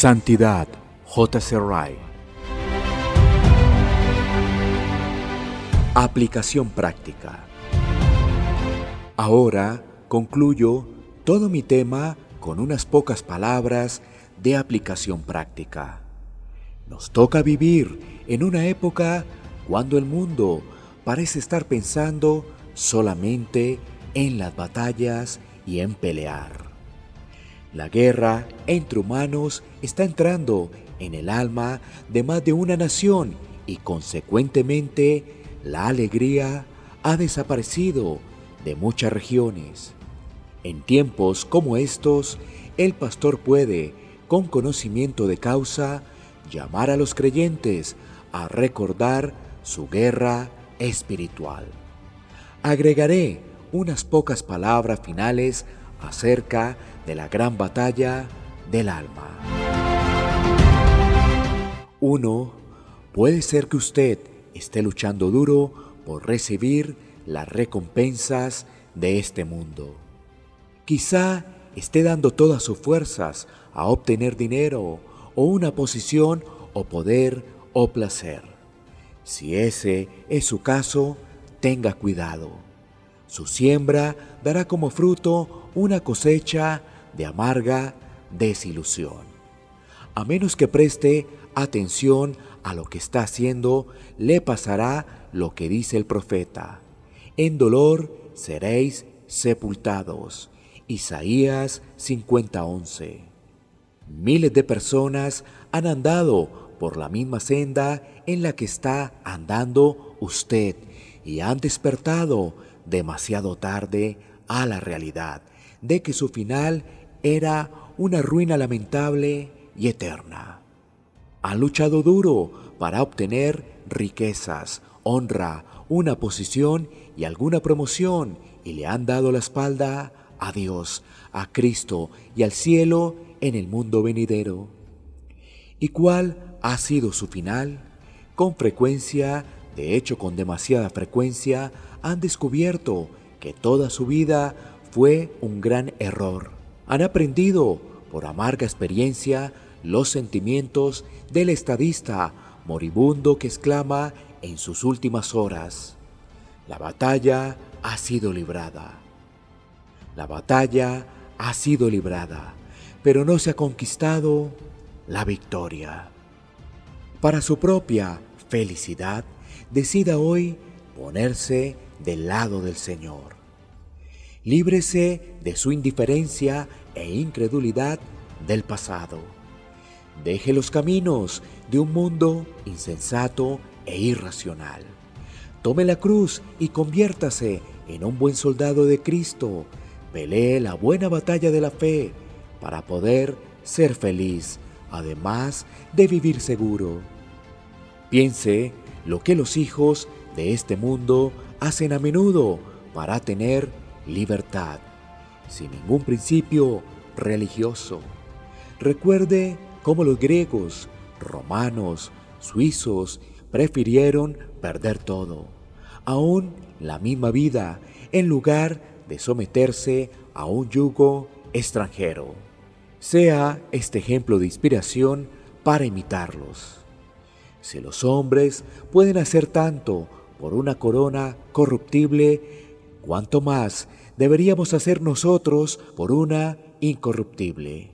Santidad, J.C. Wright. Aplicación práctica. Ahora concluyo todo mi tema con unas pocas palabras de aplicación práctica. Nos toca vivir en una época cuando el mundo parece estar pensando solamente en las batallas y en pelear. La guerra entre humanos está entrando en el alma de más de una nación y consecuentemente la alegría ha desaparecido de muchas regiones. En tiempos como estos, el pastor puede, con conocimiento de causa, llamar a los creyentes a recordar su guerra espiritual. Agregaré unas pocas palabras finales acerca de la gran batalla del alma. 1. Puede ser que usted esté luchando duro por recibir las recompensas de este mundo. Quizá esté dando todas sus fuerzas a obtener dinero o una posición o poder o placer. Si ese es su caso, tenga cuidado. Su siembra dará como fruto una cosecha de amarga desilusión. A menos que preste atención a lo que está haciendo, le pasará lo que dice el profeta. En dolor seréis sepultados. Isaías 50:11. Miles de personas han andado por la misma senda en la que está andando usted y han despertado demasiado tarde a la realidad de que su final era una ruina lamentable y eterna. Han luchado duro para obtener riquezas, honra, una posición y alguna promoción y le han dado la espalda a Dios, a Cristo y al cielo en el mundo venidero. ¿Y cuál ha sido su final? Con frecuencia, de hecho con demasiada frecuencia, han descubierto que toda su vida fue un gran error. Han aprendido por amarga experiencia los sentimientos del estadista moribundo que exclama en sus últimas horas, la batalla ha sido librada. La batalla ha sido librada, pero no se ha conquistado la victoria. Para su propia felicidad, decida hoy ponerse del lado del Señor. Líbrese de su indiferencia e incredulidad del pasado. Deje los caminos de un mundo insensato e irracional. Tome la cruz y conviértase en un buen soldado de Cristo. Pelee la buena batalla de la fe para poder ser feliz, además de vivir seguro. Piense lo que los hijos de este mundo hacen a menudo para tener libertad, sin ningún principio religioso. Recuerde cómo los griegos, romanos, suizos prefirieron perder todo, aún la misma vida, en lugar de someterse a un yugo extranjero. Sea este ejemplo de inspiración para imitarlos. Si los hombres pueden hacer tanto por una corona corruptible, cuánto más deberíamos hacer nosotros por una incorruptible.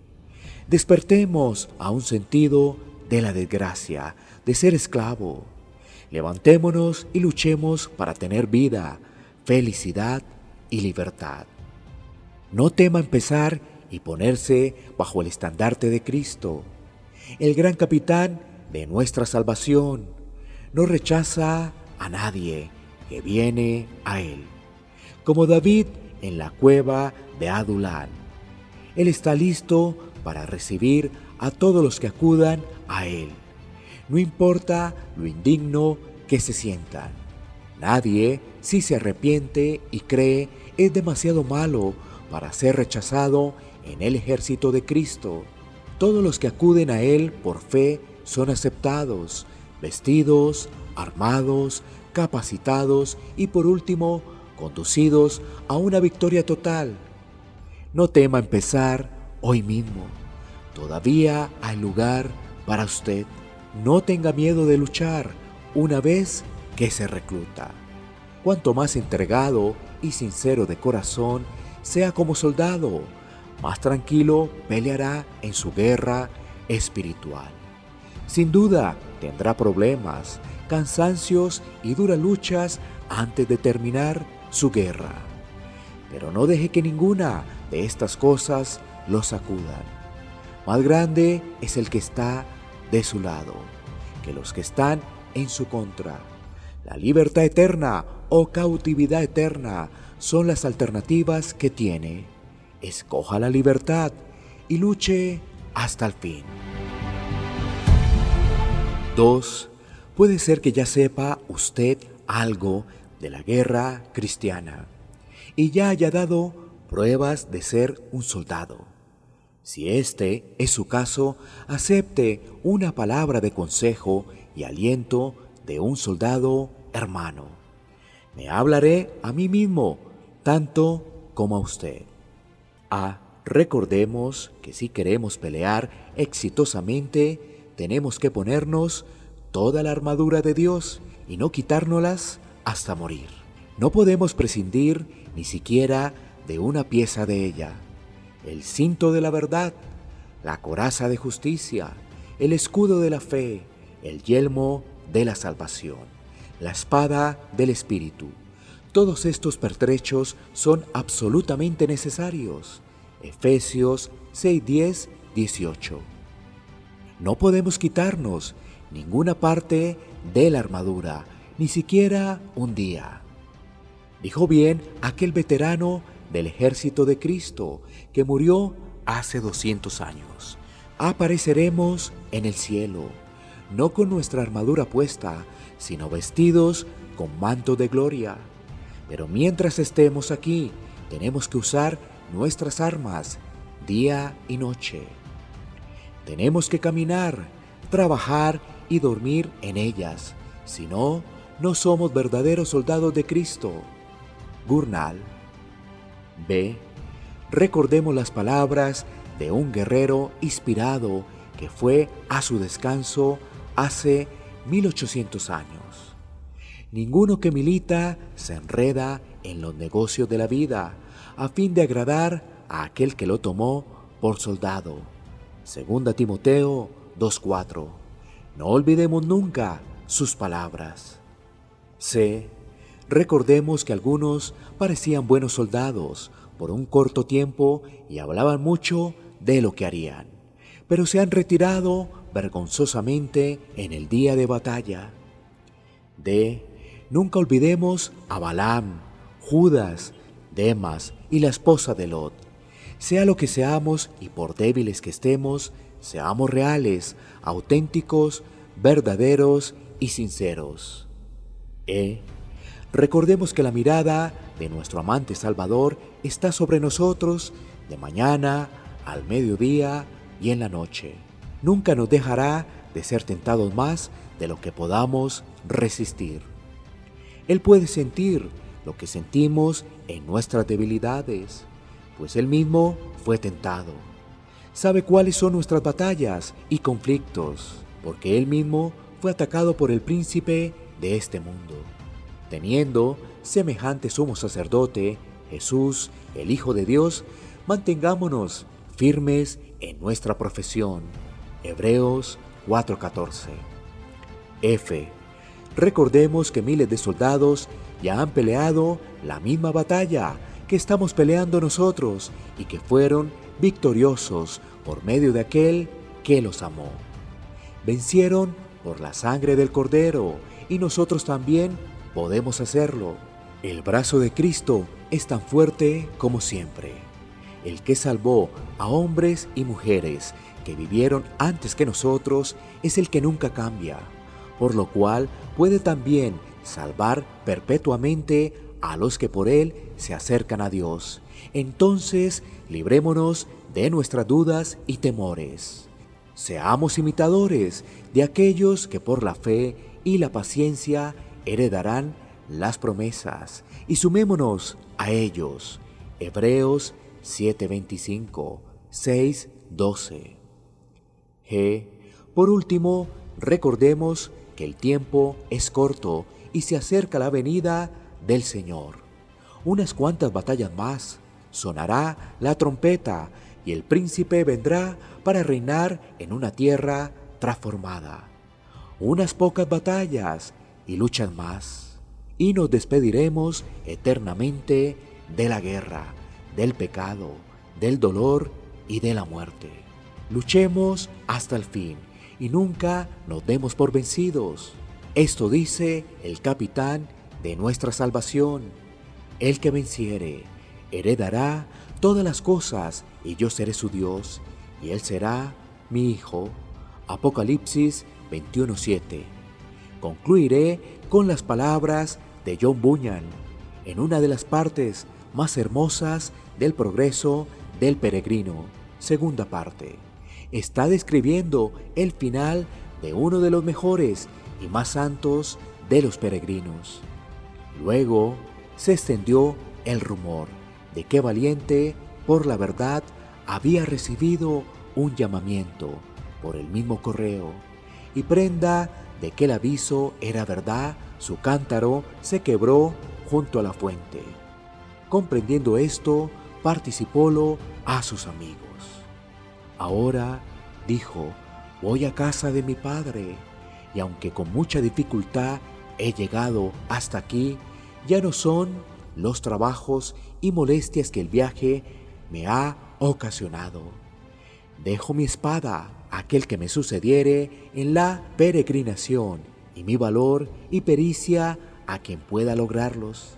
Despertemos a un sentido de la desgracia, de ser esclavo. Levantémonos y luchemos para tener vida, felicidad y libertad. No tema empezar y ponerse bajo el estandarte de Cristo, el gran capitán de nuestra salvación. No rechaza a nadie que viene a Él como David en la cueva de Adulán. Él está listo para recibir a todos los que acudan a Él, no importa lo indigno que se sientan. Nadie, si se arrepiente y cree, es demasiado malo para ser rechazado en el ejército de Cristo. Todos los que acuden a Él por fe son aceptados, vestidos, armados, capacitados y por último conducidos a una victoria total. No tema empezar hoy mismo. todavía hay lugar para usted. No tenga miedo de luchar una vez que se recluta. Cuanto más entregado y sincero de corazón sea como soldado, más tranquilo peleará en su guerra espiritual. Sin duda tendrá problemas, cansancios y duras luchas antes de terminar su guerra. Pero no deje que ninguna de estas cosas lo sacudan. Más grande es el que está de su lado que los que están en su contra. La libertad eterna o cautividad eterna son las alternativas que tiene. Escoja la libertad y luche hasta el fin. 2. Puede ser que ya sepa usted algo de la guerra cristiana y ya haya dado pruebas de ser un soldado. Si este es su caso, acepte una palabra de consejo y aliento de un soldado hermano. Me hablaré a mí mismo, tanto como a usted. A. Recordemos que si queremos pelear exitosamente, tenemos que ponernos toda la armadura de Dios y no quitárnoslas hasta morir. No podemos prescindir ni siquiera de una pieza de ella. El cinto de la verdad, la coraza de justicia, el escudo de la fe, el yelmo de la salvación, la espada del Espíritu. Todos estos pertrechos son absolutamente necesarios. Efesios 6, 10, 18. No podemos quitarnos ninguna parte de la armadura, ni siquiera un día. Dijo bien aquel veterano del ejército de Cristo que murió hace 200 años. Apareceremos en el cielo, no con nuestra armadura puesta, sino vestidos con manto de gloria. Pero mientras estemos aquí, tenemos que usar nuestras armas día y noche. Tenemos que caminar, trabajar y dormir en ellas. Si no, no somos verdaderos soldados de Cristo. Gurnal. B. Recordemos las palabras de un guerrero inspirado que fue a su descanso hace 1800 años. Ninguno que milita se enreda en los negocios de la vida a fin de agradar a aquel que lo tomó por soldado. Segunda Timoteo 2.4. No olvidemos nunca sus palabras. C. Recordemos que algunos parecían buenos soldados por un corto tiempo y hablaban mucho de lo que harían, pero se han retirado vergonzosamente en el día de batalla. D. Nunca olvidemos a Balaam, Judas, Demas y la esposa de Lot. Sea lo que seamos y por débiles que estemos, seamos reales, auténticos, verdaderos y sinceros. E. Recordemos que la mirada de nuestro amante Salvador está sobre nosotros de mañana, al mediodía y en la noche. Nunca nos dejará de ser tentados más de lo que podamos resistir. Él puede sentir lo que sentimos en nuestras debilidades, pues Él mismo fue tentado. Sabe cuáles son nuestras batallas y conflictos, porque Él mismo fue atacado por el príncipe de este mundo. Teniendo semejante sumo sacerdote, Jesús, el Hijo de Dios, mantengámonos firmes en nuestra profesión. Hebreos 4:14. F. Recordemos que miles de soldados ya han peleado la misma batalla que estamos peleando nosotros y que fueron victoriosos por medio de aquel que los amó. Vencieron por la sangre del Cordero y nosotros también podemos hacerlo. El brazo de Cristo es tan fuerte como siempre. El que salvó a hombres y mujeres que vivieron antes que nosotros es el que nunca cambia, por lo cual puede también salvar perpetuamente a los que por Él se acercan a Dios. Entonces, librémonos de nuestras dudas y temores. Seamos imitadores de aquellos que por la fe y la paciencia heredarán las promesas y sumémonos a ellos. Hebreos 7:25, 6:12. G. Por último, recordemos que el tiempo es corto y se acerca la venida del Señor. Unas cuantas batallas más, sonará la trompeta y el príncipe vendrá para reinar en una tierra transformada. Unas pocas batallas y luchas más, y nos despediremos eternamente de la guerra, del pecado, del dolor y de la muerte. Luchemos hasta el fin y nunca nos demos por vencidos. Esto dice el capitán de nuestra salvación. El que venciere heredará todas las cosas y yo seré su Dios y él será mi hijo. Apocalipsis 21:7. Concluiré con las palabras de John Bunyan en una de las partes más hermosas del progreso del peregrino, segunda parte. Está describiendo el final de uno de los mejores y más santos de los peregrinos. Luego se extendió el rumor de que Valiente, por la verdad, había recibido un llamamiento por el mismo correo y prenda de que el aviso era verdad, su cántaro se quebró junto a la fuente. Comprendiendo esto, participólo a sus amigos. Ahora, dijo, voy a casa de mi padre, y aunque con mucha dificultad he llegado hasta aquí, ya no son los trabajos y molestias que el viaje me ha ocasionado. Dejo mi espada aquel que me sucediere en la peregrinación y mi valor y pericia a quien pueda lograrlos.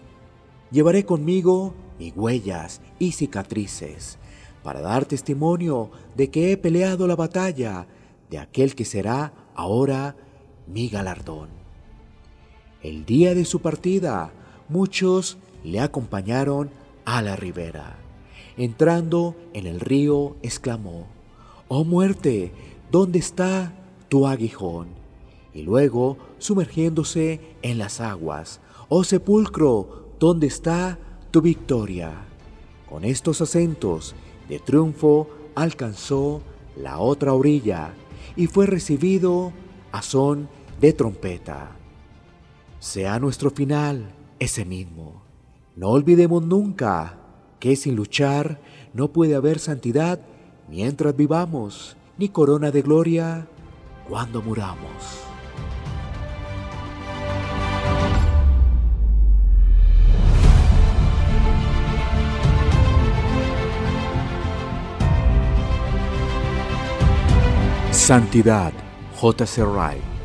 Llevaré conmigo mis huellas y cicatrices para dar testimonio de que he peleado la batalla de aquel que será ahora mi galardón. El día de su partida, muchos le acompañaron a la ribera. Entrando en el río, exclamó, Oh muerte, ¿dónde está tu aguijón? Y luego, sumergiéndose en las aguas, Oh sepulcro, ¿dónde está tu victoria? Con estos acentos de triunfo alcanzó la otra orilla y fue recibido a son de trompeta. Sea nuestro final ese mismo. No olvidemos nunca que sin luchar no puede haber santidad mientras vivamos, ni corona de gloria cuando muramos. Santidad. Wright.